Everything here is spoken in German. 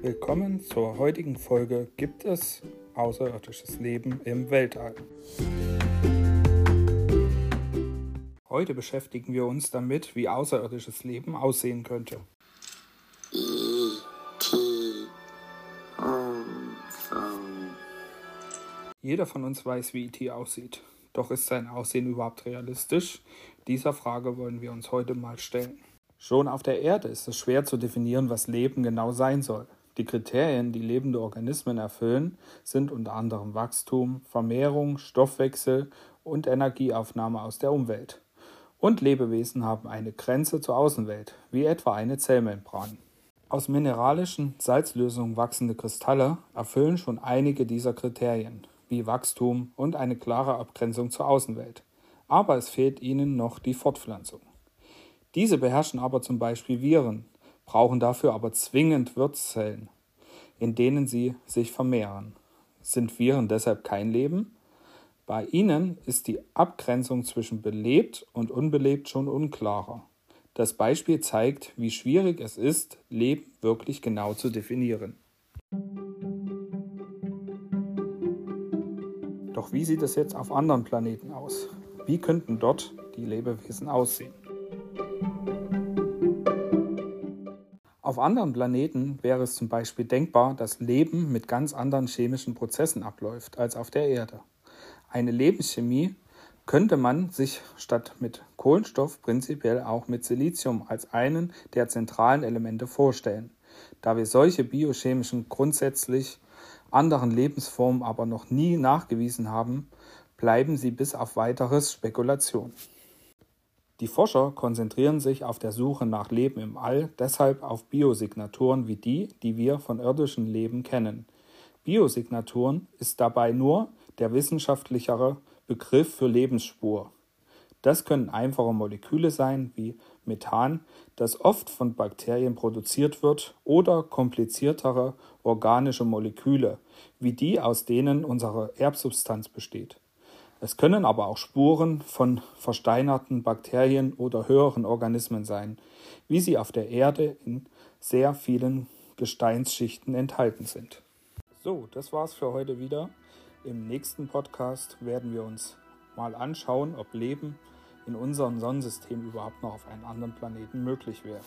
Willkommen zur heutigen Folge Gibt es außerirdisches Leben im Weltall? Heute beschäftigen wir uns damit, wie außerirdisches Leben aussehen könnte. Jeder von uns weiß, wie IT aussieht. Doch ist sein Aussehen überhaupt realistisch? Dieser Frage wollen wir uns heute mal stellen. Schon auf der Erde ist es schwer zu definieren, was Leben genau sein soll. Die Kriterien, die lebende Organismen erfüllen, sind unter anderem Wachstum, Vermehrung, Stoffwechsel und Energieaufnahme aus der Umwelt. Und Lebewesen haben eine Grenze zur Außenwelt, wie etwa eine Zellmembran. Aus mineralischen Salzlösungen wachsende Kristalle erfüllen schon einige dieser Kriterien, wie Wachstum und eine klare Abgrenzung zur Außenwelt. Aber es fehlt ihnen noch die Fortpflanzung. Diese beherrschen aber zum Beispiel Viren, brauchen dafür aber zwingend Wirtszellen, in denen sie sich vermehren. Sind Viren deshalb kein Leben? Bei ihnen ist die Abgrenzung zwischen belebt und unbelebt schon unklarer. Das Beispiel zeigt, wie schwierig es ist, Leben wirklich genau zu definieren. Doch wie sieht es jetzt auf anderen Planeten aus? Wie könnten dort die Lebewesen aussehen? Auf anderen Planeten wäre es zum Beispiel denkbar, dass Leben mit ganz anderen chemischen Prozessen abläuft als auf der Erde. Eine Lebenschemie könnte man sich statt mit Kohlenstoff prinzipiell auch mit Silizium als einen der zentralen Elemente vorstellen. Da wir solche biochemischen grundsätzlich anderen Lebensformen aber noch nie nachgewiesen haben, bleiben sie bis auf weiteres Spekulation. Die Forscher konzentrieren sich auf der Suche nach Leben im All deshalb auf Biosignaturen wie die, die wir von irdischem Leben kennen. Biosignaturen ist dabei nur der wissenschaftlichere Begriff für Lebensspur. Das können einfache Moleküle sein wie Methan, das oft von Bakterien produziert wird, oder kompliziertere organische Moleküle, wie die, aus denen unsere Erbsubstanz besteht. Es können aber auch Spuren von versteinerten Bakterien oder höheren Organismen sein, wie sie auf der Erde in sehr vielen Gesteinsschichten enthalten sind. So, das war's für heute wieder. Im nächsten Podcast werden wir uns mal anschauen, ob Leben in unserem Sonnensystem überhaupt noch auf einem anderen Planeten möglich wäre.